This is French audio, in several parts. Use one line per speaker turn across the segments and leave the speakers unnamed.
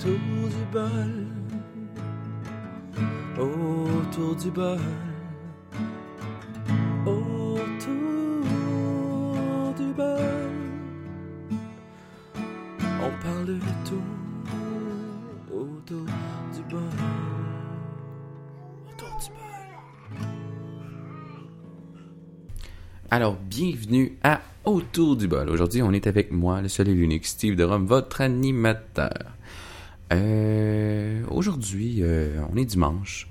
autour du bol, autour du bol, autour du. On parle de tout autour du bol, autour du bol.
Alors, bienvenue à Autour du bol. Aujourd'hui, on est avec moi, le seul et l'unique Steve de Rome, votre animateur. Euh, aujourd'hui, euh, on est dimanche.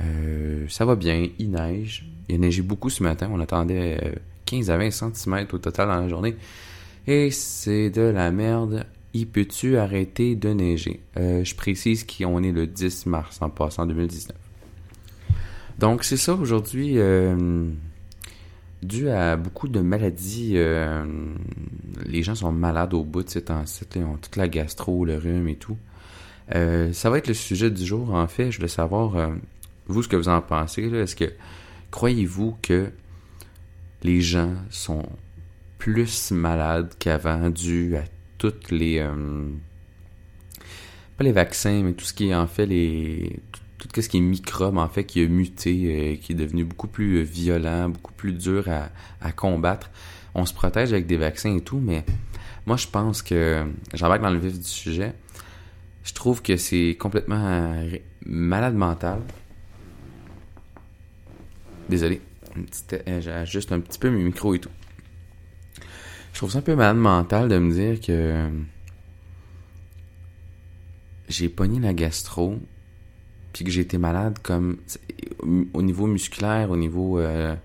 Euh, ça va bien, il neige. Il a neigé beaucoup ce matin. On attendait euh, 15 à 20 cm au total dans la journée. Et c'est de la merde. Il peut-tu arrêter de neiger? Euh, je précise qu'on est le 10 mars en passant 2019. Donc, c'est ça aujourd'hui. euh, dû à beaucoup de maladies, euh, les gens sont malades au bout de ces temps-ci. Ils ont toute la gastro, le rhume et tout. Euh, ça va être le sujet du jour, en fait. Je voulais savoir, euh, vous, ce que vous en pensez. Est-ce que croyez-vous que les gens sont plus malades qu'avant dû à toutes les... euh, pas les vaccins, mais tout ce qui est en fait les... Tout, ce qui est microbe, en fait, qui a muté, euh, qui est devenu beaucoup plus violent, beaucoup plus dur à, à combattre? On se protège avec des vaccins et tout, mais moi, je pense que... J'embarque dans le vif du sujet. Je trouve que c'est complètement euh, malade mental. Désolé. Euh, J'ajuste un petit peu mes micros et tout. Je trouve ça un peu malade mental de me dire que j'ai pogné la gastro, puis que j'ai été malade comme au niveau musculaire, au niveau euh,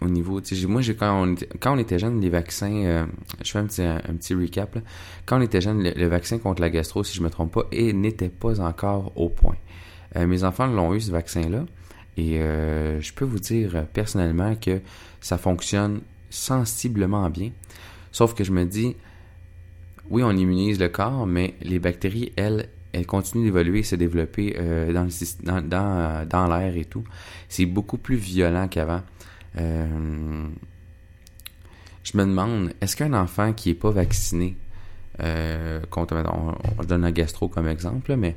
au niveau, moi quand on était, jeune, les vaccins, euh, je fais un petit recap. Quand on était jeune, le, vaccin contre la gastro, si je me trompe pas, n'était pas encore au point. Euh, mes enfants l'ont eu ce vaccin-là, et euh, je peux vous dire personnellement que ça fonctionne sensiblement bien. Sauf que je me dis, oui, on immunise le corps, mais les bactéries, elles, elles continuent d'évoluer et se développer dans l'air et tout. C'est beaucoup plus violent qu'avant. Euh, je me demande, est-ce qu'un enfant qui est pas vacciné euh, contre, on, on donne la gastro comme exemple, mais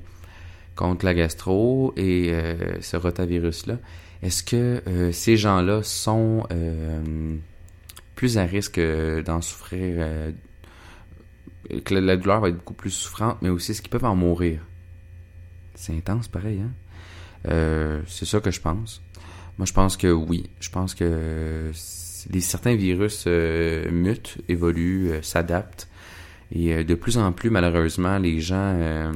contre la gastro et euh, ce rotavirus-là, est-ce que ces gens-là sont plus à risque d'en souffrir, que la, la douleur va être beaucoup plus souffrante, mais aussi est-ce qu'ils peuvent en mourir? C'est intense pareil, hein? C'est ça que je pense. Moi, je pense que oui. Je pense que les, certains virus euh, mutent, évoluent, euh, s'adaptent. Et euh, de plus en plus, malheureusement, les gens...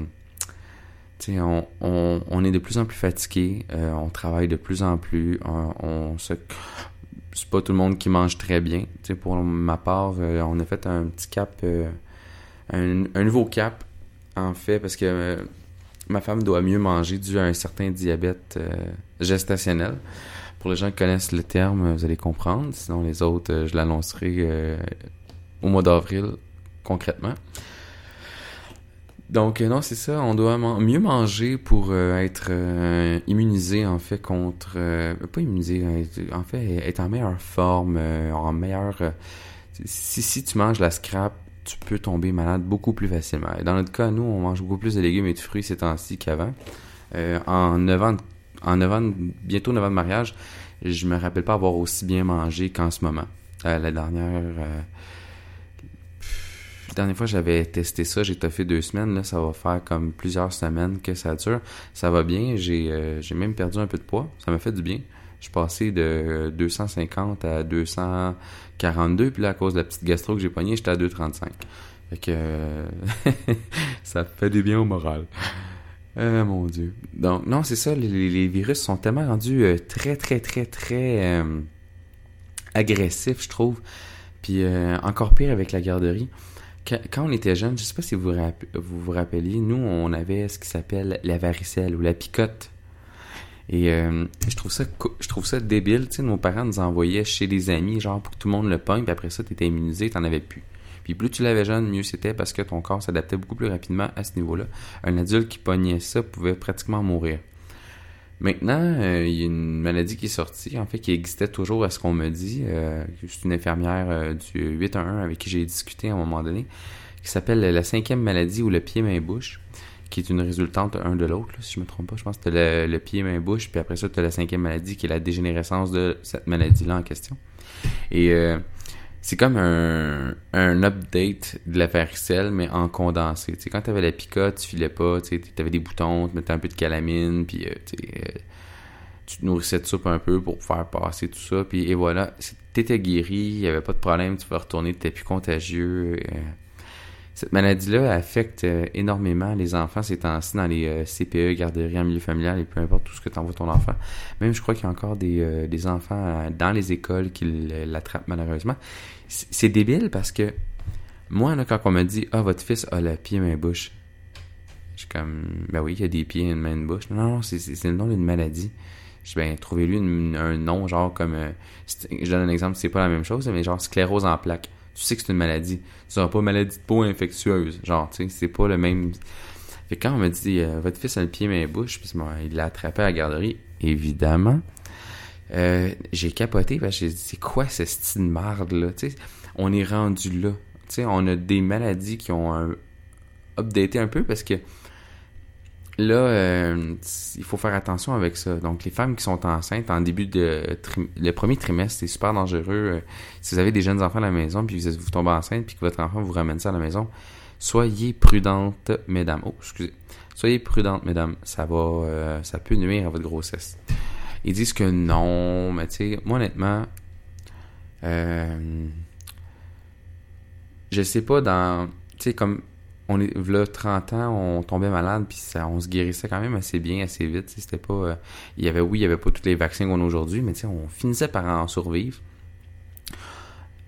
on, on, on est de plus en plus fatigué, on travaille de plus en plus, on. C'est pas tout le monde qui mange très bien. Pour ma part, on a fait un petit cap, un, un nouveau cap, en fait, parce que ma femme doit mieux manger dû à un certain diabète gestationnel. Pour les gens qui connaissent le terme, vous allez comprendre. Sinon, les autres, euh, je l'annoncerai euh, au mois d'avril, concrètement. Donc, euh, non, c'est ça. On doit mieux manger pour euh, être euh, immunisé, en fait, contre... euh, pas immunisé, euh, en fait, être en meilleure forme, euh, en meilleure... euh, si, si tu manges la scrap, tu peux tomber malade beaucoup plus facilement. Dans notre cas, nous, on mange beaucoup plus de légumes et de fruits ces temps-ci qu'avant. Euh, en 9 ans, de- en 9 ans, de- bientôt 9 ans de mariage, je me rappelle pas avoir aussi bien mangé qu'en ce moment. Euh, la dernière... euh, la dernière fois j'avais testé ça, j'ai toffé deux semaines, là, ça va faire comme plusieurs semaines que ça dure. Ça va bien, j'ai euh, même perdu un peu de poids, ça m'a fait du bien. Je suis passé de 250 à 242, puis là, à cause de la petite gastro que j'ai pognée, j'étais à 235. Fait que euh, ça fait du bien au moral. Euh, mon Dieu. Donc, non, c'est ça, les, virus sont tellement rendus euh, très, très, très, très euh, agressifs, je trouve. Puis euh, encore pire avec la garderie. Quand, on était jeune, je sais pas si vous vous, vous rappeliez, nous, on avait ce qui s'appelle la varicelle ou la picote. Et je trouve ça je trouve ça débile, tu sais, nos parents nous envoyaient chez des amis, genre pour que tout le monde le pogne, puis après ça, t'étais immunisé, t'en avais plus. Puis plus tu l'avais jeune, mieux c'était parce que ton corps s'adaptait beaucoup plus rapidement à ce niveau-là. Un adulte qui pognait ça pouvait pratiquement mourir. Maintenant, euh, il y a une maladie qui est sortie, en fait, qui existait toujours à ce qu'on me dit. Euh, c'est une infirmière euh, du 811 avec qui j'ai discuté à un moment donné, qui s'appelle la cinquième maladie ou le pied-main-bouche, qui est une résultante un de l'autre, si je me trompe pas. Je pense que le, le pied-main-bouche, puis après ça, tu as la cinquième maladie qui est la dégénérescence de cette maladie-là en question. Et euh, c'est comme un, un update de la varicelle, mais en condensé. Tu sais, quand tu avais la picote, tu filais pas, tu avais des boutons, tu mettais un peu de calamine, puis euh, tu euh, te nourrissais de soupe un peu pour faire passer tout ça, puis et voilà, t'étais guéri, il n'y avait pas de problème, tu vas retourner, tu plus contagieux. Euh. Cette maladie-là affecte euh, énormément les enfants ces temps-ci dans les euh, CPE, garderies en milieu familial et peu importe tout ce que t'envoies ton enfant. Même je crois qu'il y a encore des, des enfants dans les écoles qui l'attrapent malheureusement. C'est débile parce que moi, là, quand on me dit « Ah, votre fils a le pied, main, bouche », je suis comme « Ben oui, il a des pieds, une main, une bouche. » Non, non, c'est le nom d'une maladie. Je ben, trouvez-lui un nom, genre comme. Euh, je donne un exemple, c'est pas la même chose, mais genre sclérose en plaques. Tu sais que c'est une maladie. Tu n'auras pas maladie de peau infectieuse. Genre, tu sais, c'est pas le même. Fait quand on me dit, euh, votre fils a le pied, main, bouche, puis il l'a attrapé à la garderie, évidemment. Euh, j'ai capoté parce que j'ai dit, c'est quoi ce style de marde, là? Tu sais, on est rendu là. Tu sais, on a des maladies qui ont un, updaté un peu parce que là, euh, il faut faire attention avec ça. Donc, les femmes qui sont enceintes en début de le premier trimestre, c'est super dangereux. Euh, si vous avez des jeunes enfants à la maison, puis vous, vous tombez enceinte, puis que votre enfant vous ramène ça à la maison, soyez prudentes, mesdames. Oh, excusez. Soyez prudentes, mesdames. Ça va, euh, ça peut nuire à votre grossesse. Ils disent que non, mais tu sais, moi honnêtement, euh, je sais pas dans, tu sais comme on est là 30 ans, on tombait malade puis ça, on se guérissait quand même assez bien, assez vite. C'était pas, euh, il y avait oui, il y avait pas tous les vaccins qu'on a aujourd'hui, mais on finissait par en survivre.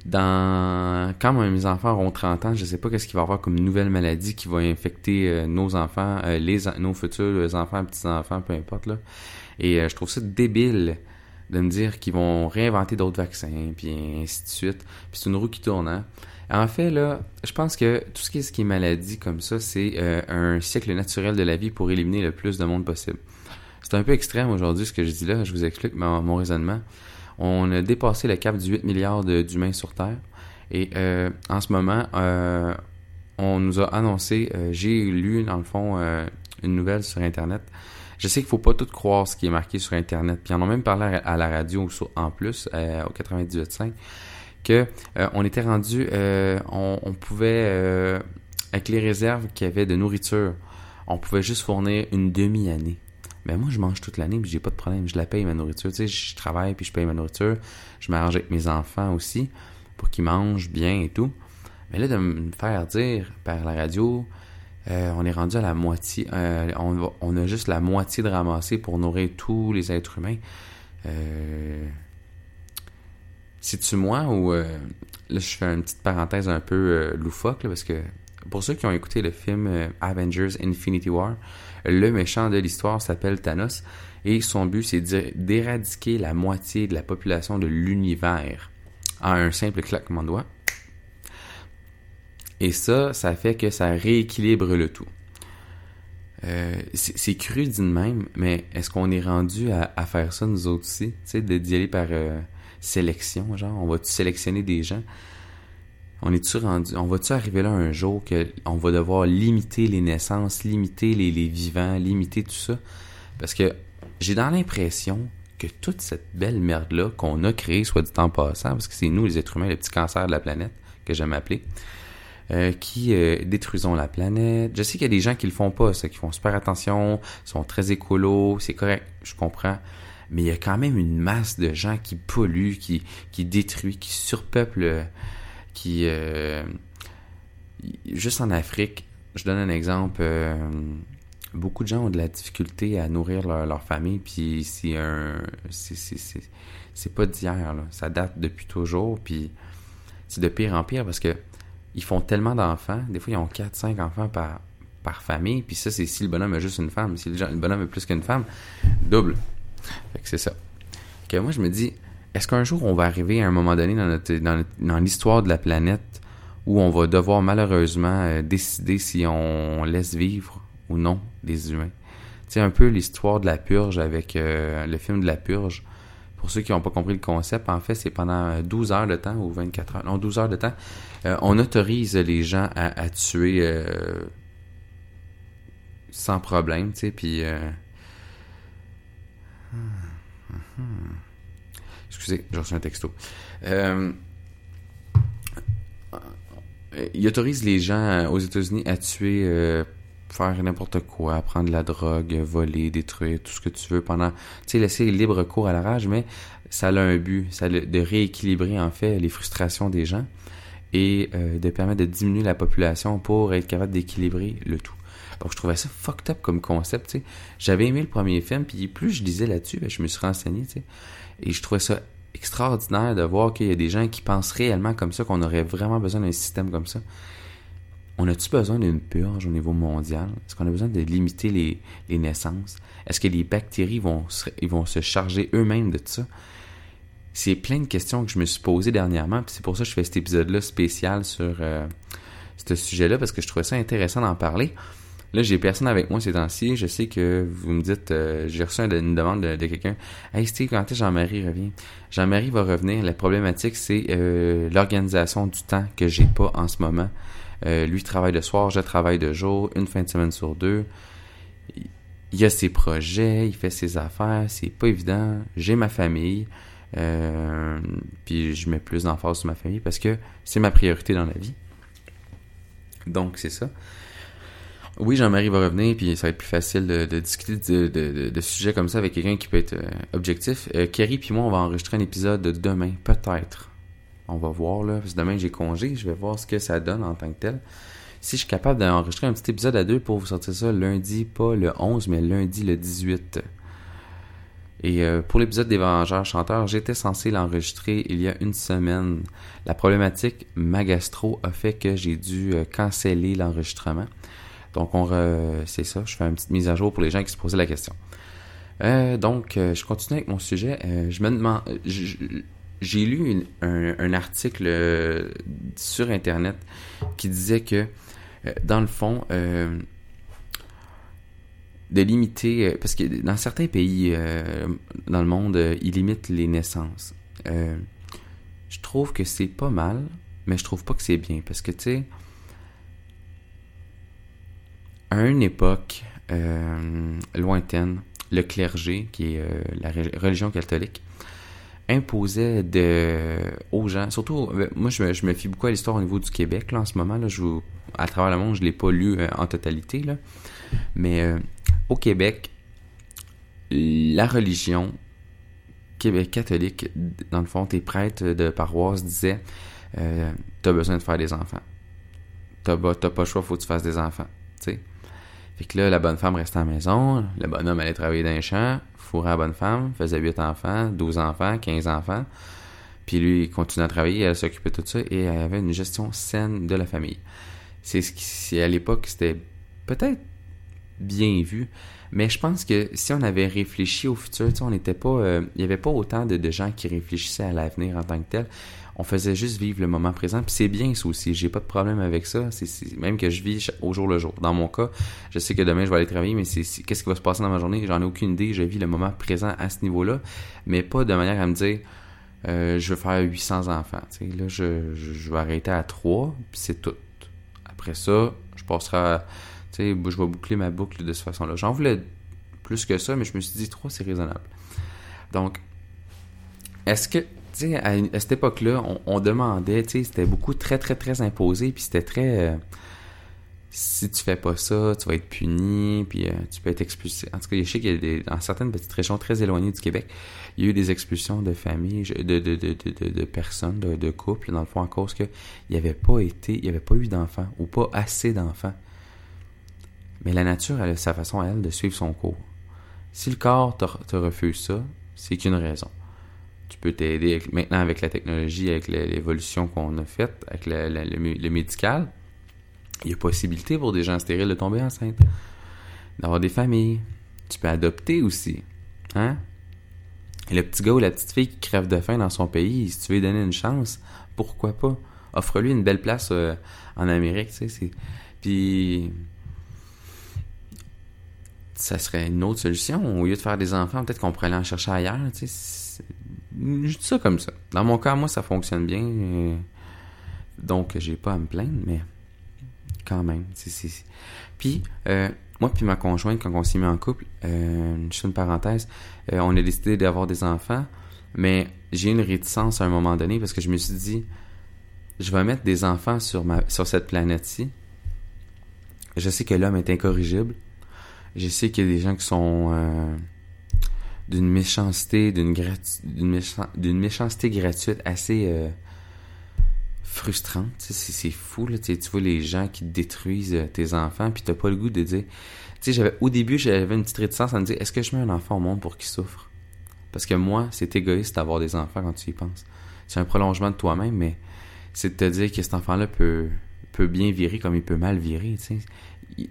Dans quand mes enfants auront 30 ans, je sais pas qu'est-ce qu'il va y avoir comme nouvelle maladie qui va infecter euh, nos enfants, euh, les nos futurs enfants, petits enfants, peu importe là. Et je trouve ça débile de me dire qu'ils vont réinventer d'autres vaccins puis ainsi de suite. Puis c'est une roue qui tourne. Hein? En fait, là, je pense que tout ce qui est, maladie comme ça, c'est euh, un cycle naturel de la vie pour éliminer le plus de monde possible. C'est un peu extrême aujourd'hui ce que je dis là, je vous explique mon, raisonnement. On a dépassé le cap du 8 milliards d'humains sur Terre. Et euh, en ce moment, euh, on nous a annoncé, j'ai lu dans le fond une nouvelle sur Internet. Je sais qu'il faut pas tout croire ce qui est marqué sur Internet. Puis en ont même parlé à la radio en plus, au 98.5 que euh, on était rendu, euh, on, pouvait, euh, avec les réserves qu'il y avait de nourriture, on pouvait juste fournir une demi-année. Mais moi, je mange toute l'année, puis j'ai pas de problème. Je la paye, ma nourriture. Tu sais, je travaille, puis je paye ma nourriture. Je m'arrange avec mes enfants aussi, pour qu'ils mangent bien et tout. Mais là, de me faire dire par la radio, on est rendu à la moitié. on, on, a juste la moitié de ramasser pour nourrir tous les êtres humains. Euh, c'est-tu moi ou... Euh, là, je fais une petite parenthèse un peu euh, loufoque, parce que pour ceux qui ont écouté le film euh, Avengers Infinity War, le méchant de l'histoire s'appelle Thanos, et son but, c'est d'éradiquer la moitié de la population de l'univers en un simple claquement de doigts. Et ça, ça fait que ça rééquilibre le tout. c'est cru d'une même, mais est-ce qu'on est rendu à, faire ça nous autres aussi? Tu sais, d'y aller par sélection, genre, on va-tu sélectionner des gens? On est-tu rendu, on va-tu arriver là un jour que on va devoir limiter les naissances, limiter les, vivants, limiter tout ça? Parce que j'ai dans l'impression que toute cette belle merde-là qu'on a créée, soit du temps passant, parce que c'est nous, les êtres humains, le petit cancer de la planète, que j'aime appeler, euh, qui euh, détruisons la planète. Je sais qu'il y a des gens qui le font pas, ça, qui font super attention, sont très écolos, c'est correct, je comprends mais il y a quand même une masse de gens qui polluent, qui, qui détruisent, qui surpeuplent, qui... Euh, juste en Afrique, je donne un exemple, beaucoup de gens ont de la difficulté à nourrir leur, famille, puis c'est un... C'est pas d'hier, ça date depuis toujours, puis c'est de pire en pire parce que ils font tellement d'enfants, des fois ils ont 4-5 enfants par, par famille, puis ça c'est si le bonhomme a juste une femme, si le bonhomme a plus qu'une femme, double. Fait que c'est ça. Moi, je me dis, est-ce qu'un jour, on va arriver à un moment donné dans, notre, dans, l'histoire de la planète où on va devoir malheureusement euh, décider si on laisse vivre ou non les humains? C'est un peu l'histoire de la purge avec euh, le film de la purge. pour ceux qui n'ont pas compris le concept, en fait, c'est pendant 12 heures de temps ou 24 heures, non, 12 heures de temps, euh, on autorise les gens à, tuer euh, sans problème, tu sais, puis... Euh, excusez, j'ai reçu un texto. il autorise les gens aux États-Unis à tuer faire n'importe quoi, prendre de la drogue, voler, détruire, tout ce que tu veux pendant, tu sais, laisser libre cours à la rage, mais ça a un but, ça de rééquilibrer en fait les frustrations des gens et euh, de permettre de diminuer la population pour être capable d'équilibrer le tout. Donc je trouvais ça fucked up comme concept, tu sais. J'avais aimé le premier film, puis plus je disais là-dessus, ben, je me suis renseigné. Et je trouvais ça extraordinaire de voir qu'il y a des gens qui pensent réellement comme ça, qu'on aurait vraiment besoin d'un système comme ça on a-tu besoin d'une purge au niveau mondial? Est-ce qu'on a besoin de limiter les, naissances? Est-ce que les bactéries vont ils vont se charger eux-mêmes de ça? C'est plein de questions que je me suis posées dernièrement, puis c'est pour ça que je fais cet épisode-là spécial sur euh, ce sujet-là, parce que je trouvais ça intéressant d'en parler. Là, j'ai personne avec moi ces temps-ci. Je sais que vous me dites, euh, j'ai reçu une demande de, quelqu'un. Hey Steve, quand est-ce Jean-Marie revient? Jean-Marie va revenir. La problématique, c'est euh, l'organisation du temps que j'ai pas en ce moment. Euh, lui travaille de soir, je travaille de jour, une fin de semaine sur deux. Il a ses projets, il fait ses affaires, c'est pas évident. J'ai ma famille, euh, puis je mets plus d'emphase sur ma famille parce que c'est ma priorité dans la vie. Donc c'est ça. Oui, Jean-Marie va revenir, puis ça va être plus facile de, discuter de, sujets comme ça avec quelqu'un qui peut être euh, objectif. Kerry puis moi, on va enregistrer un épisode demain, peut-être. On va voir, là. Parce que demain, j'ai congé. Je vais voir ce que ça donne en tant que tel. Si je suis capable d'enregistrer un petit épisode à deux pour vous sortir ça lundi, pas le 11, mais lundi le 18. Et euh, pour l'épisode des Vengeurs chanteurs, j'étais censé l'enregistrer il y a une semaine. La problématique magastro a fait que j'ai dû euh, canceller l'enregistrement. Donc, on c'est ça. Je fais une petite mise à jour pour les gens qui se posaient la question. Euh, donc, je continue avec mon sujet. je me demande, j'ai lu un, article euh, sur Internet qui disait que, euh, dans le fond, euh, de limiter, parce que dans certains pays dans le monde, ils limitent les naissances. je trouve que c'est pas mal, mais je trouve pas que c'est bien, parce que, tu sais, à une époque lointaine, le clergé, qui est la religion catholique, imposait de, aux gens, surtout, euh, moi je me, je me fie beaucoup à l'histoire au niveau du Québec là, en ce moment. Là, je, à travers le monde, je l'ai pas lu euh, en totalité, là. mais euh, au Québec, la religion Québec catholique, dans le fond, tes prêtres de paroisse disaient euh, T'as besoin de faire des enfants. T'as pas, pas le choix, faut que tu fasses des enfants. sais Fait que là, la bonne femme restait à la maison, le bonhomme allait travailler dans les champs, fourrait la bonne femme, faisait 8 enfants, 12 enfants, 15 enfants. Puis lui, il continuait à travailler, elle s'occupait de tout ça et elle avait une gestion saine de la famille. C'est à l'époque, c'était peut-être bien vu, mais je pense que si on avait réfléchi au futur, on n'était pas, euh, il n'y avait pas autant de, gens qui réfléchissaient à l'avenir en tant que tel on faisait juste vivre le moment présent. Puis c'est bien ça aussi. J'ai pas de problème avec ça. C'est même que je vis au jour le jour. Dans mon cas, je sais que demain je vais aller travailler, mais c'est qu'est-ce qui va se passer dans ma journée? J'en ai aucune idée. Je vis le moment présent à ce niveau-là, mais pas de manière à me dire euh, je veux faire 800 enfants. là, je, je, vais arrêter à 3, puis c'est tout. Après ça, je passerai, à, je vais boucler ma boucle de cette façon-là. J'en voulais plus que ça, mais je me suis dit 3, c'est raisonnable. Donc, est-ce que sais, à, cette époque-là, on, demandait, tu sais, c'était beaucoup très, très, très imposé, puis c'était très... Euh, si tu fais pas ça, tu vas être puni, puis euh, tu peux être expulsé. En tout cas, je sais qu'il y a des, dans certaines petites régions très éloignées du Québec, il y a eu des expulsions de familles, de, de, de, de, personnes, de, couples, dans le fond, à cause qu'il n'y avait pas été, il n'y avait pas eu d'enfants, ou pas assez d'enfants. Mais la nature, elle a sa façon à elle de suivre son cours. Si le corps te refuse ça, c'est qu'une raison tu peux t'aider maintenant avec la technologie, avec l'évolution qu'on a faite, avec le, médical. Il y a possibilité pour des gens stériles de tomber enceinte, d'avoir des familles. Tu peux adopter aussi. Hein? le petit gars ou la petite fille qui crève de faim dans son pays, si tu veux lui donner une chance, pourquoi pas? Offre-lui une belle place euh, en Amérique, tu sais. Puis ça serait une autre solution. Au lieu de faire des enfants, peut-être qu'on pourrait aller en chercher ailleurs, tu sais je ça comme ça. Dans mon cas, moi, ça fonctionne bien. donc, j'ai pas à me plaindre, mais quand même. c'est- c'est- Puis, euh, moi puis ma conjointe, quand on s'est mis en couple, euh, juste une parenthèse, euh, on a décidé d'avoir des enfants, mais j'ai une réticence à un moment donné parce que je me suis dit, je vais mettre des enfants sur, ma, sur cette planète-ci. Je sais que l'homme est incorrigible. Je sais qu'il y a des gens qui sont euh, d'une méchanceté, d'une méchanceté gratuite assez euh, frustrante. C'est fou, là. Tu vois les gens qui détruisent euh, tes enfants, puis t'as pas le goût de dire. Tu sais, j'avais au début, j'avais une petite réticence à me dire est-ce que je mets un enfant au monde pour qu'il souffre? Parce que moi, c'est égoïste d'avoir des enfants quand tu y penses. C'est un prolongement de toi-même, mais c'est de te dire que cet enfant-là peut, peut bien virer comme il peut mal virer. Tu sais.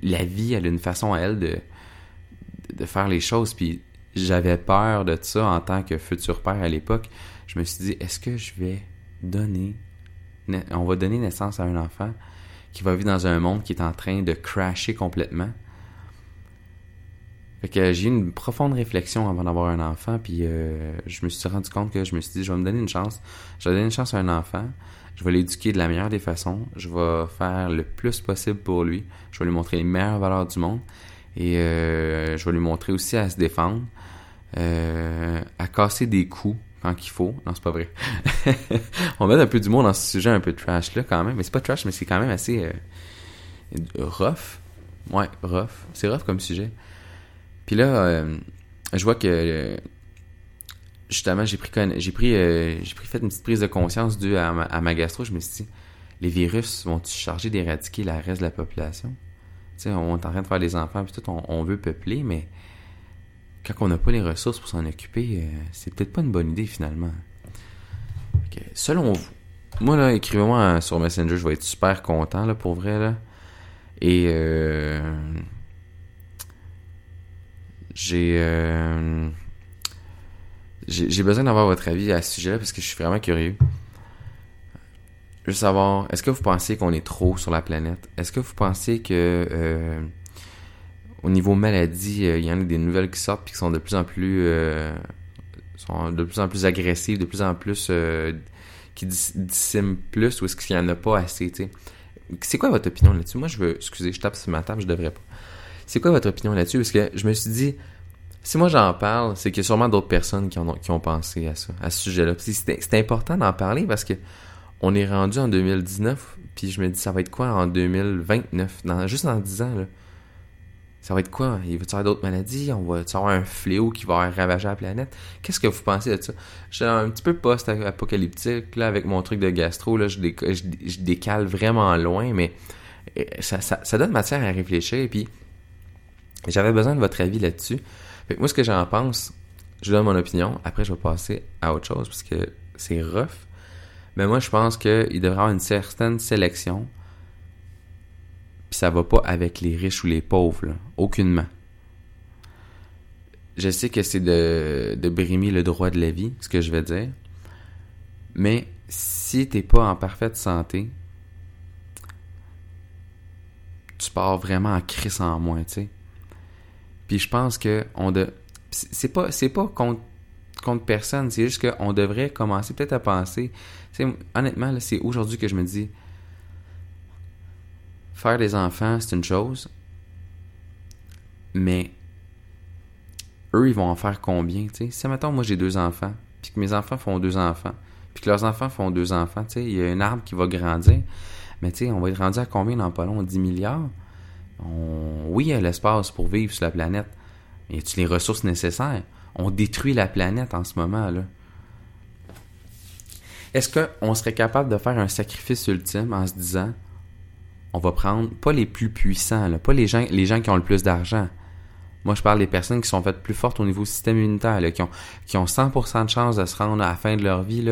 La vie, elle a une façon à elle de, faire les choses, puis j'avais peur de ça en tant que futur père à l'époque. Je me suis dit, est-ce que je vais donner, on va donner naissance à un enfant qui va vivre dans un monde qui est en train de crasher complètement? Fait que j'ai eu une profonde réflexion avant d'avoir un enfant, puis euh, je me suis rendu compte que je me suis dit, je vais me donner une chance. Je vais donner une chance à un enfant. Je vais l'éduquer de la meilleure des façons. Je vais faire le plus possible pour lui. Je vais lui montrer les meilleures valeurs du monde. Et euh, je vais lui montrer aussi à se défendre, euh, à casser des coups quand il faut. Non, c'est pas vrai. On met un peu d'humour dans ce sujet un peu trash là quand même. Mais c'est pas trash, mais c'est quand même assez euh, rough. Ouais, rough. C'est rough comme sujet. Puis là, euh, je vois que euh, justement, j'ai pris j'ai pris euh, j'ai pris fait une petite prise de conscience due à ma, gastro. Je me suis dit, les virus vont-ils charger d'éradiquer la reste de la population? Tu sais, on est en train de faire des enfants, puis tout, on, veut peupler, mais quand on n'a pas les ressources pour s'en occuper, euh, c'est peut-être pas une bonne idée finalement. Selon vous, moi là, écrivez-moi sur Messenger, je vais être super content là pour vrai là. Et euh, j'ai euh, j'ai besoin d'avoir votre avis à ce sujet-là parce que je suis vraiment curieux. Je veux savoir, est-ce que vous pensez qu'on est trop sur la planète? Est-ce que vous pensez que euh, au niveau maladie, euh, il y en a des nouvelles qui sortent puis qui sont de plus en plus euh, sont de plus en plus agressives, de plus en plus qui dis- dissément plus ou est-ce qu'il y en a pas assez, tu sais? C'est quoi votre opinion là-dessus? Moi, je veux, excusez, je tape sur ma table, je devrais pas. C'est quoi votre opinion là-dessus? Parce que je me suis dit, si moi j'en parle, c'est qu'il y a sûrement d'autres personnes qui, ont, pensé à ça, à ce sujet-là. C'est important d'en parler parce que on est rendu en 2019, puis je me dis, ça va être quoi en 2029? Dans, juste dans 10 ans, là. Ça va être quoi? Il va y avoir d'autres maladies? On va avoir un fléau qui va ravager la planète? Qu'est-ce que vous pensez de ça? Je suis un petit peu post-apocalyptique, là, avec mon truc de gastro, là, je, déca- je, je décale vraiment loin, mais ça, ça, ça donne matière à réfléchir, et puis j'avais besoin de votre avis là-dessus. Fait que moi, ce que j'en pense, je donne mon opinion. Après, je vais passer à autre chose parce que c'est rough. Mais moi, je pense qu'il devrait y avoir une certaine sélection. Puis ça va pas avec les riches ou les pauvres, là. Aucunement. Je sais que c'est de, de brimer le droit de la vie, ce que je vais dire. Mais si t'es pas en parfaite santé, tu pars vraiment en crise en moins, tu sais. Puis je pense que on de c'est pas c'est pas contre contre personne, c'est juste qu'on devrait commencer peut-être à penser. Tu sais, honnêtement c'est aujourd'hui que je me dis faire des enfants, c'est une chose. Mais eux, ils vont en faire combien, tu sais? Si mettons moi j'ai deux enfants, puis que mes enfants font deux enfants, puis que leurs enfants font deux enfants, tu sais, il y a un arbre qui va grandir. Mais tu sais, on va être rendu à combien dans pas long? 10 milliards? Oui, il y a l'espace pour vivre sur la planète. Y a-tu les ressources nécessaires? On détruit la planète en ce moment, là. Est-ce qu'on serait capable de faire un sacrifice ultime en se disant on va prendre pas les plus puissants, pas les gens, qui ont le plus d'argent. Moi, je parle des personnes qui sont faites plus fortes au niveau système immunitaire, qui, ont, qui ont 100% de chance de se rendre à la fin de leur vie,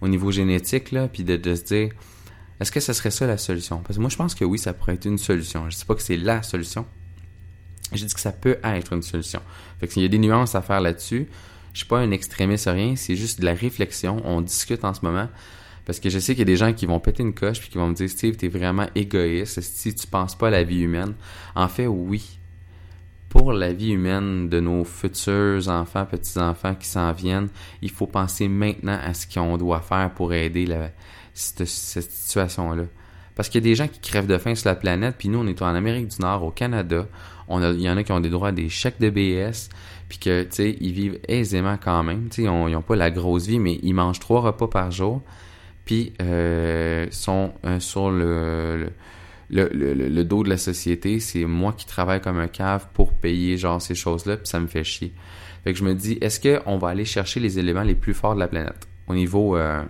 au niveau génétique, puis de se dire est-ce que ce serait ça la solution? Parce que moi, je pense que oui, ça pourrait être une solution. Je dis pas que c'est la solution. Je dis que ça peut être une solution. Fait y a des nuances à faire là-dessus. Je suis pas un extrémiste rien, c'est juste de la réflexion. On discute en ce moment. Parce que je sais qu'il y a des gens qui vont péter une coche puis qui vont me dire Steve, t'es vraiment égoïste si tu penses pas à la vie humaine. En fait, oui. Pour la vie humaine de nos futurs enfants, petits-enfants qui s'en viennent, il faut penser maintenant à ce qu'on doit faire pour aider la, cette, situation-là. Parce qu'il y a des gens qui crèvent de faim sur la planète, puis nous, on est en Amérique du Nord, au Canada. On il y en a qui ont des droits à des chèques de BS, puis que, tu sais, ils vivent aisément quand même. Tu sais, ils n'ont pas la grosse vie, mais ils mangent trois repas par jour, puis euh, sont euh, sur le, le, le, le, dos de la société. C'est moi qui travaille comme un cave pour payer, genre, ces choses-là, puis ça me fait chier. Fait que je me dis, est-ce qu'on va aller chercher les éléments les plus forts de la planète? Au niveau... Euh,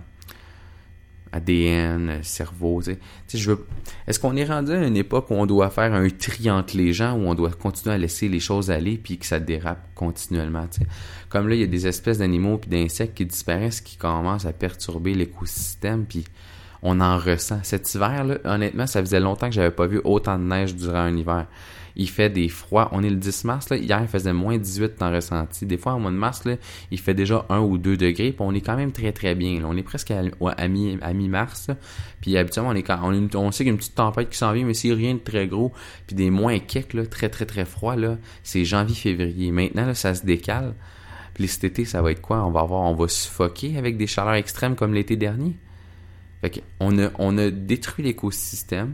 ADN, cerveau, tu sais. je veux... Est-ce qu'on est rendu à une époque où on doit faire un tri entre les gens, où on doit continuer à laisser les choses aller, puis que ça dérape continuellement, tu. Comme là, il y a des espèces d'animaux puis d'insectes qui disparaissent, qui commencent à perturber l'écosystème, puis on en ressent. Cet hiver, là, honnêtement, ça faisait longtemps que j'avais pas vu autant de neige durant un hiver il fait des froids. On est le 10 mars, hier il faisait moins 18 en ressenti. Des fois, au mois de mars, il fait déjà 1 ou 2 degrés, puis on est quand même très très bien. On est presque à, à, mi, à mi-mars. Puis habituellement, on est on, on sait qu'il y a une petite tempête qui s'en vient, mais c'est rien de très gros. Puis des moins là, très très très froid, c'est janvier-février. Maintenant, ça se décale. Puis cet été, ça va être quoi? On va avoir, on va suffoquer avec des chaleurs extrêmes comme l'été dernier? Fait qu'on a, on a détruit l'écosystème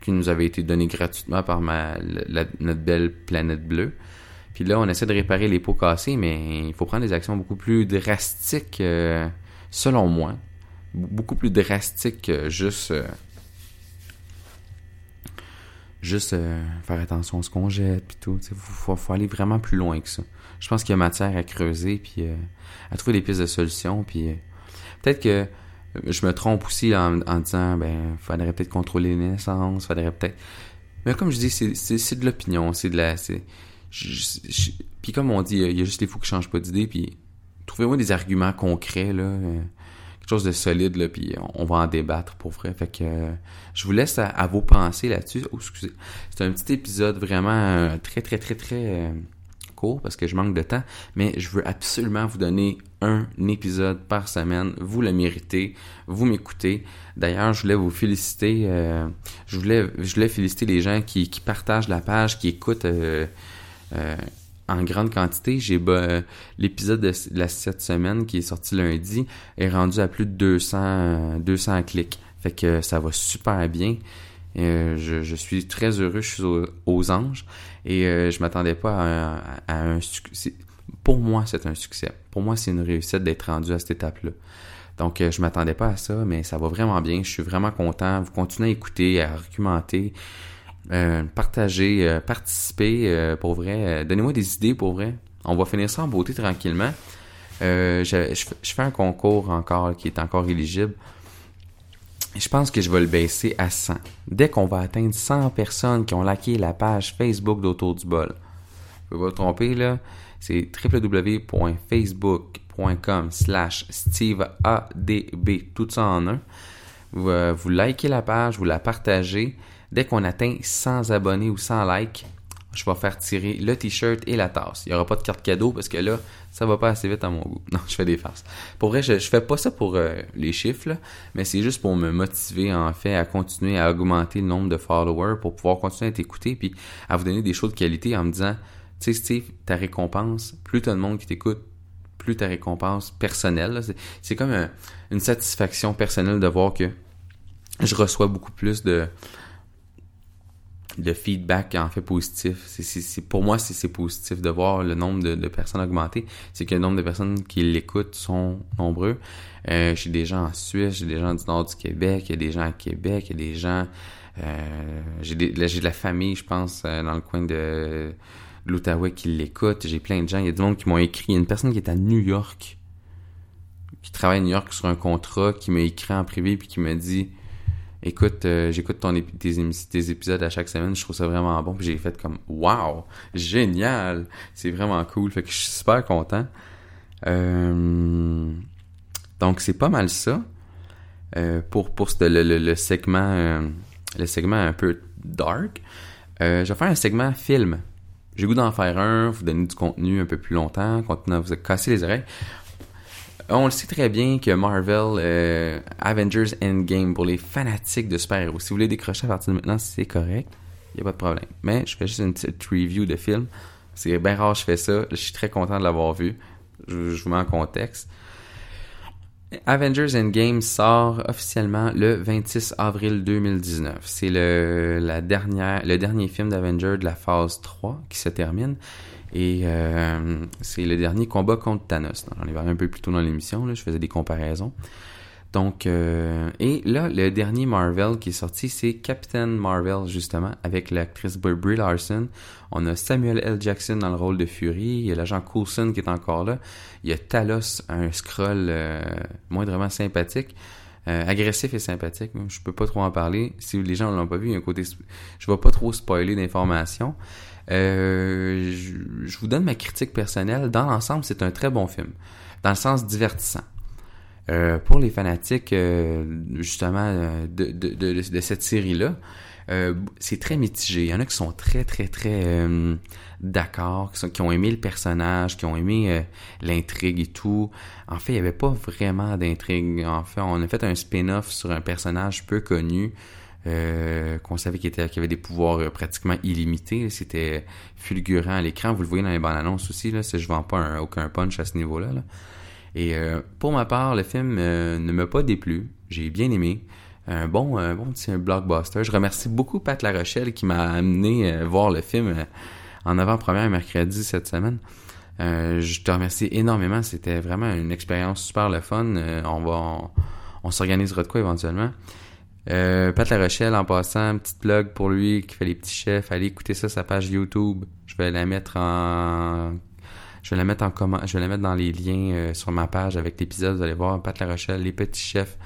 qui nous avait été donné gratuitement par ma, notre belle planète bleue. Puis là, on essaie de réparer les pots cassés, mais il faut prendre des actions beaucoup plus drastiques, euh, selon moi. Beaucoup plus drastiques que juste... Euh, juste euh, faire attention à ce qu'on jette, puis tout. Il faut, faut, aller vraiment plus loin que ça. Je pense qu'il y a matière à creuser, puis à trouver des pistes de solutions, puis peut-être que je me trompe aussi en, disant, ben, faudrait peut-être contrôler les naissances, faudrait peut-être. Mais comme je dis, c'est de l'opinion, c'est de la. Puis comme on dit, il y a juste les fous qui changent pas d'idée, puis trouvez-moi des arguments concrets, là, euh, quelque chose de solide, là, puis on, va en débattre pour vrai. Fait que je vous laisse à, vos pensées là-dessus. Oh, excusez. C'est un petit épisode vraiment euh, très, très, très, très. Parce que je manque de temps, mais je veux absolument vous donner un épisode par semaine. Vous le méritez, vous m'écoutez. D'ailleurs, je voulais vous féliciter. Euh, je voulais, je voulais féliciter les gens qui, partagent la page, qui écoutent euh, euh, en grande quantité. J'ai l'épisode de, la cette semaine qui est sorti lundi est rendu à plus de 200 200 clics. Fait que ça va super bien. je, suis très heureux, je suis aux, anges et je m'attendais pas à, un succès pour moi, c'est un succès. Pour moi, c'est une réussite d'être rendu à cette étape-là. Donc, euh, je m'attendais pas à ça, mais ça va vraiment bien. Je suis vraiment content. Vous continuez à écouter, à argumenter, euh, partager, euh, participer pour vrai. Donnez-moi des idées pour vrai. On va finir ça en beauté tranquillement. Je, fais un concours encore qui est encore éligible. Je pense que je vais le baisser à 100. Dès qu'on va atteindre 100 personnes qui ont liké la page Facebook d'Autour du bol. Vous pouvez pas vous tromper là? C'est www.facebook.com slash steveadb, tout ça en un. Vous, euh, vous likez la page, vous la partagez. Dès qu'on atteint 100 abonnés ou 100 likes, je vais faire tirer le t-shirt et la tasse. Il n'y aura pas de carte cadeau parce que là, ça va pas assez vite à mon goût. Non, je fais des farces. Pour vrai, je, je fais pas ça pour euh, les chiffres, mais c'est juste pour me motiver en fait à continuer à augmenter le nombre de followers pour pouvoir continuer à t'écouter puis à vous donner des choses de qualité en me disant tu sais, Steve, ta récompense, plus t'as de monde qui t'écoute, plus ta récompense personnelle. C'est comme une satisfaction personnelle de voir que je reçois beaucoup plus de de feedback en fait positif. Pour moi, c'est, positif de voir le nombre de, personnes augmenter. C'est que le nombre de personnes qui l'écoutent sont nombreux. Euh, j'ai des gens en Suisse, j'ai des gens du nord du Québec, il y a des gens à Québec, il y a des gens... Euh, j'ai, j'ai de la famille, je pense, euh, dans le coin de l'Outaouais qui l'écoute. J'ai plein de gens. Il y a du monde qui m'ont écrit. Il y a une personne qui est à New York, qui travaille à New York sur un contrat, qui m'a écrit en privé puis qui m'a dit Écoute, euh, j'écoute ton tes, épisodes à chaque semaine, je trouve ça vraiment bon. Puis j'ai fait comme Wow! Génial! C'est vraiment cool. Fait que je suis super content. Euh, donc c'est pas mal ça. Euh, pour pour le, le, segment le segment un peu dark. je vais faire un segment film. J'ai goût d'en faire un, vous donner du contenu un peu plus longtemps, continuer à vous casser les oreilles. On le sait très bien que Marvel, euh, Avengers Endgame, pour les fanatiques de super-héros, si vous voulez décrocher à partir de maintenant, c'est correct. il a pas de problème. Mais je fais juste une petite review de film. C'est bien rare que je fais ça. Je suis très content de l'avoir vu. Je, je vous mets en contexte. Avengers Endgame sort officiellement le 26 avril 2019. C'est le, la dernière, le dernier film d'Avengers de la phase 3 qui se termine. Et euh, c'est le dernier combat contre Thanos. J'en ai parlé un peu plus tôt dans l'émission, je faisais des comparaisons. Donc, euh, et là, le dernier Marvel qui est sorti, c'est Captain Marvel, justement, avec l'actrice Brie Larson. On a Samuel L. Jackson dans le rôle de Fury. Il y a l'agent Coulson qui est encore là. Il y a Talos, un scroll euh, moindrement sympathique. Euh, agressif et sympathique. Je peux pas trop en parler. Si les gens ne l'ont pas vu, il y a un côté... Je vais pas trop spoiler d'informations. Euh, je, je vous donne ma critique personnelle. Dans l'ensemble, c'est un très bon film. Dans le sens divertissant. Euh, pour les fanatiques euh, justement euh, de, de, de, de cette série-là, euh, c'est très mitigé. Il y en a qui sont très, très, très euh, d'accord, qui, ont aimé le personnage, qui ont aimé euh, l'intrigue et tout. En fait, il n'y avait pas vraiment d'intrigue. En fait, on a fait un spin-off sur un personnage peu connu. qu'on savait qu'il était avait des pouvoirs pratiquement illimités c'était fulgurant à l'écran vous le voyez dans les bandes annonces aussi là c'est- je vends pas un- aucun punch à ce niveau là. Et pour ma part, le film ne m'a pas déplu. J'ai bien aimé. Un bon, un bon petit blockbuster. Je remercie beaucoup Pat Larochelle qui m'a amené euh, voir le film euh, en avant-première mercredi cette semaine. Euh, je te remercie énormément. C'était vraiment une expérience super le fun. On va, on, s'organisera de quoi éventuellement. Pat Larochelle, en passant, petite plug pour lui qui fait les petits chefs. Allez écouter ça, sa page YouTube. Je vais la mettre en je vais la mettre en comment, je vais la mettre dans les liens sur ma page avec l'épisode. Vous allez voir Pat La Rochelle, les petits chefs,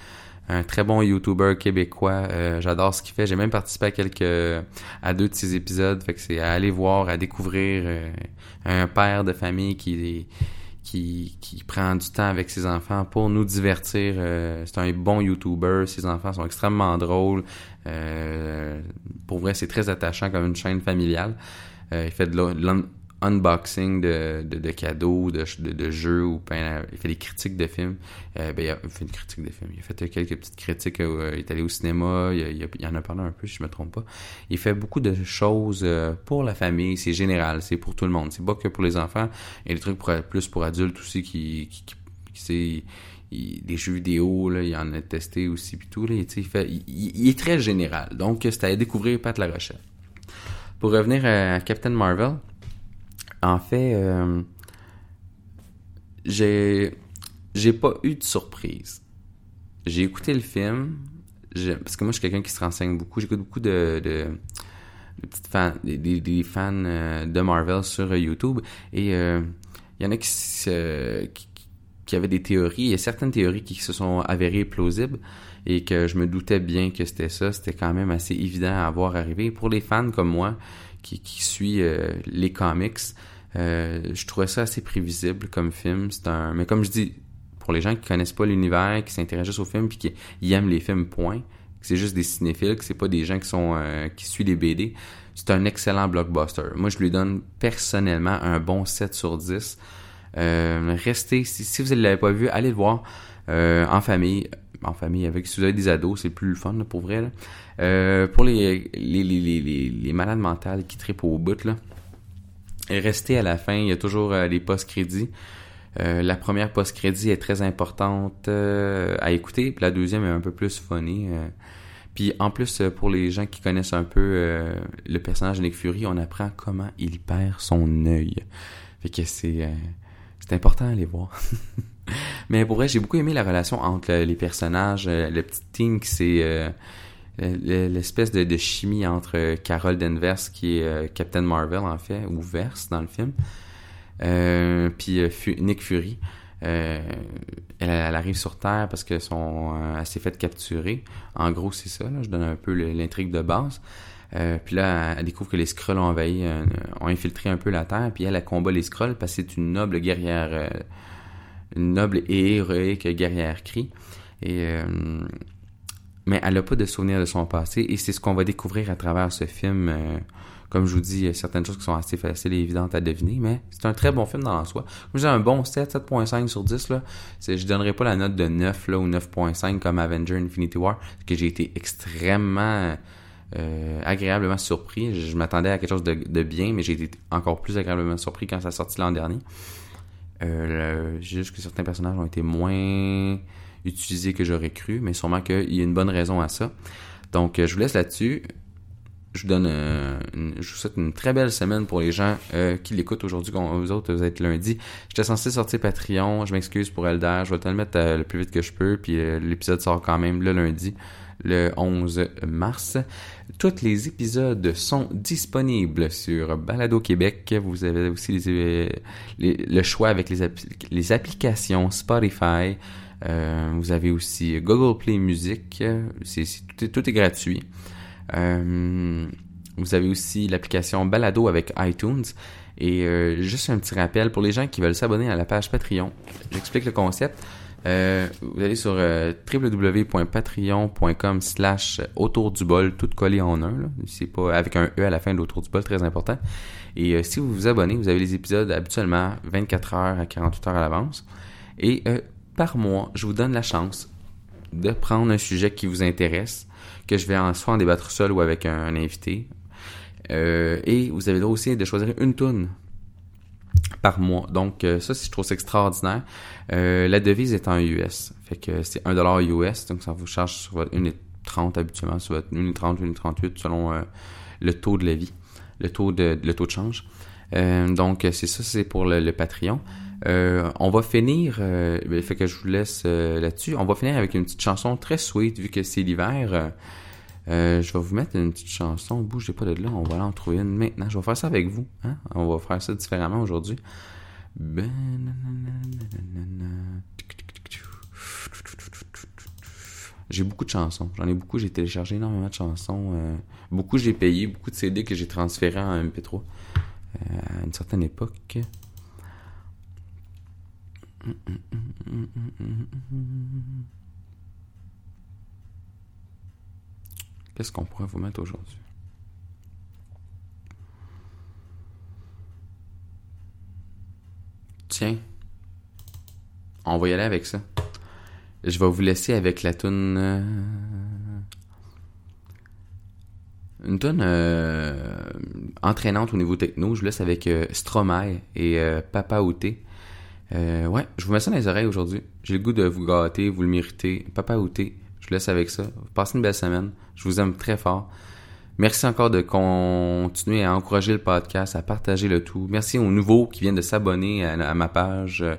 un très bon YouTuber québécois. Euh, J'adore ce qu'il fait. J'ai même participé à quelques, à deux de ses épisodes. Fait que c'est à aller voir, à découvrir euh, un père de famille qui qui, qui prend du temps avec ses enfants pour nous divertir. Euh, c'est un bon YouTuber. Ses enfants sont extrêmement drôles. Pour vrai, c'est très attachant comme une chaîne familiale. Il fait de unboxing de, de, de cadeaux, de, jeux, ou il fait des critiques de films. Euh, ben, il, a, fait une critique de. Il fait quelques petites critiques. euh, il est allé au cinéma. Il, en a parlé un peu, si je me trompe pas. Il fait beaucoup de choses euh, pour la famille. C'est général. C'est pour tout le monde. C'est pas que pour les enfants. Il y a des trucs pour, plus pour adultes aussi qui, qui, qui, qui c'est des jeux vidéo, il en a testé aussi puis tout. Là, il, fait, il, est très général. Donc, c'était à découvrir Pat La Rochelle. Pour revenir à Captain Marvel, en fait, euh, j'ai pas eu de surprise. J'ai écouté le film, parce que moi je suis quelqu'un qui se renseigne beaucoup. J'écoute beaucoup de, de, petites fans, des, des- fans euh, de Marvel sur euh, YouTube et euh, il y en a qui, qui, avaient des théories. Il y a certaines théories qui se sont avérées plausibles et que je me doutais bien que c'était ça. C'était quand même assez évident à voir arriver. Pour les fans comme moi qui, qui suit les comics, je trouvais ça assez prévisible comme film. C'est un, mais comme je dis, pour les gens qui connaissent pas l'univers, qui s'intéressent juste aux films puis qui aiment les films, point. C'est juste des cinéphiles, que c'est pas des gens qui sont euh, qui suivent les BD. C'est un excellent blockbuster. Moi, je lui donne personnellement un bon 7 sur 10. Euh, restez, si, si vous ne l'avez pas vu, allez le voir euh, en famille. En famille, avec si vous avez des ados, c'est plus le fun là, pour vrai. Là. Euh, pour les, les, les, les, les malades mentales qui tripent au bout, là, restez à la fin, il y a toujours euh, les post-crédits. Euh, la première post-crédit est très importante euh, à écouter, puis la deuxième est un peu plus funny. Puis en plus, pour les gens qui connaissent un peu le personnage de Nick Fury, on apprend comment il perd son œil. Fait que c'est c'est important à aller voir. Mais pour vrai, j'ai beaucoup aimé la relation entre les personnages, le petit team qui s'est l'espèce de, chimie entre euh, Carol Danvers qui est euh, Captain Marvel en fait ou Verse dans le film euh, puis euh, Nick Fury euh, elle, arrive sur Terre parce que son euh, elle s'est faite capturer. En gros c'est ça je donne un peu l'intrigue de base. Euh, puis là elle, découvre que les Skrulls ont envahi euh, ont infiltré un peu la Terre puis elle, elle combat les Skrulls parce que c'est une noble guerrière euh, une noble et héroïque guerrière cri. Et euh, mais elle n'a pas de souvenir de son passé et c'est ce qu'on va découvrir à travers ce film. euh, comme je vous dis, il y a certaines choses qui sont assez faciles et évidentes à deviner, mais c'est un très bon film dans soi. Moi, j'ai un bon 7, 7.5 sur 10. Là. Je donnerais pas la note de 9 là, ou 9.5 comme Avenger Infinity War, parce que j'ai été extrêmement euh, agréablement surpris. Je, je m'attendais à quelque chose de, bien, mais j'ai été encore plus agréablement surpris quand ça a sorti l'an dernier. Euh, juste que certains personnages ont été moins utilisés que j'aurais cru, mais sûrement qu'il y a une bonne raison à ça. Donc, euh, je vous laisse là-dessus. Je vous donne, euh, je vous souhaite une très belle semaine pour les gens euh, qui l'écoutent aujourd'hui. Vous autres, vous êtes lundi. J'étais censé sortir Patreon. Je m'excuse pour Eldar. Je vais te le mettre euh, le plus vite que je peux. Puis euh, l'épisode sort quand même le lundi, le 11 mars. Tous les épisodes sont disponibles sur Balado Québec. Vous avez aussi les, le choix avec les, les applications Spotify. Euh, vous avez aussi Google Play Music. C'est, c'est- tout, est, gratuit. Euh, vous avez aussi l'application Balado avec iTunes. Et euh, juste un petit rappel pour les gens qui veulent s'abonner à la page Patreon. J'explique le concept. Euh, vous allez sur euh, www.patreon.com slash autour du bol, tout collé en un. C'est pas avec un E à la fin de l'autour du bol, très important. Et euh, si vous vous abonnez, vous avez les épisodes habituellement 24 heures à 48 heures à l'avance. Et euh, par mois, je vous donne la chance de prendre un sujet qui vous intéresse, que je vais en soit en débattre seul ou avec un, invité. Euh, et vous avez le droit aussi de choisir une toune par mois. Donc euh, ça, je trouve ça extraordinaire. Euh, la devise est en US. Fait que c'est 1$ US, donc ça vous charge sur votre 1,30 habituellement, sur votre 1,30, 1,38 selon le taux de la vie, le taux de, le taux de change. Donc c'est ça, c'est pour le Patreon. Euh, on va finir, euh, ben, fait que je vous laisse euh, là-dessus. On va finir avec une petite chanson très sweet vu que c'est l'hiver. Euh, je vais vous mettre une petite chanson. Bougez pas de là, on va en trouver une maintenant. Je vais faire ça avec vous. Hein? On va faire ça différemment aujourd'hui. J'ai beaucoup de chansons. J'en ai beaucoup. J'ai téléchargé énormément de chansons. Beaucoup j'ai payé. Beaucoup de CD que j'ai transférés en MP3 euh, à une certaine époque. Qu'est-ce qu'on pourrait vous mettre aujourd'hui? Tiens, on va y aller avec ça. Je vais vous laisser avec la tune euh, une tune euh, entraînante au niveau techno. Je vous laisse avec euh, Stromae et Papa Outé. Euh, ouais, je vous mets ça dans les oreilles aujourd'hui. J'ai le goût de vous gâter, vous le méritez. Papa Outé, je vous laisse avec ça. Passez une belle semaine. Je vous aime très fort. Merci encore de continuer à encourager le podcast, à partager le tout. Merci aux nouveaux qui viennent de s'abonner à, ma page euh,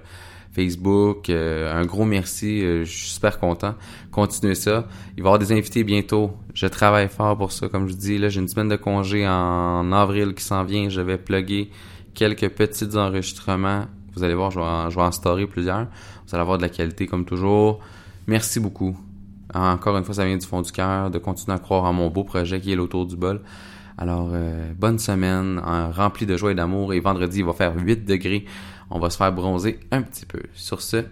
Facebook. Euh, un gros merci. Euh, je suis super content. Continuez ça. Il va y avoir des invités bientôt. Je travaille fort pour ça. Comme je vous dis, là, j'ai une semaine de congé en avril qui s'en vient. Je vais plugger quelques petits enregistrements. Vous allez voir, je vais en, plusieurs. Vous allez avoir de la qualité comme toujours. Merci beaucoup. Encore une fois, ça vient du fond du cœur de continuer à croire en mon beau projet qui est l'autour du bol. Alors, euh, bonne semaine, euh, remplie de joie et d'amour. Et vendredi, il va faire 8 degrés. On va se faire bronzer un petit peu. Sur ce,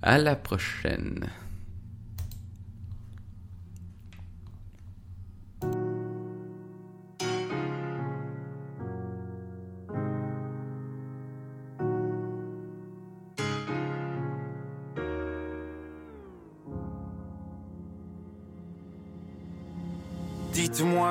à la prochaine.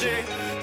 shit.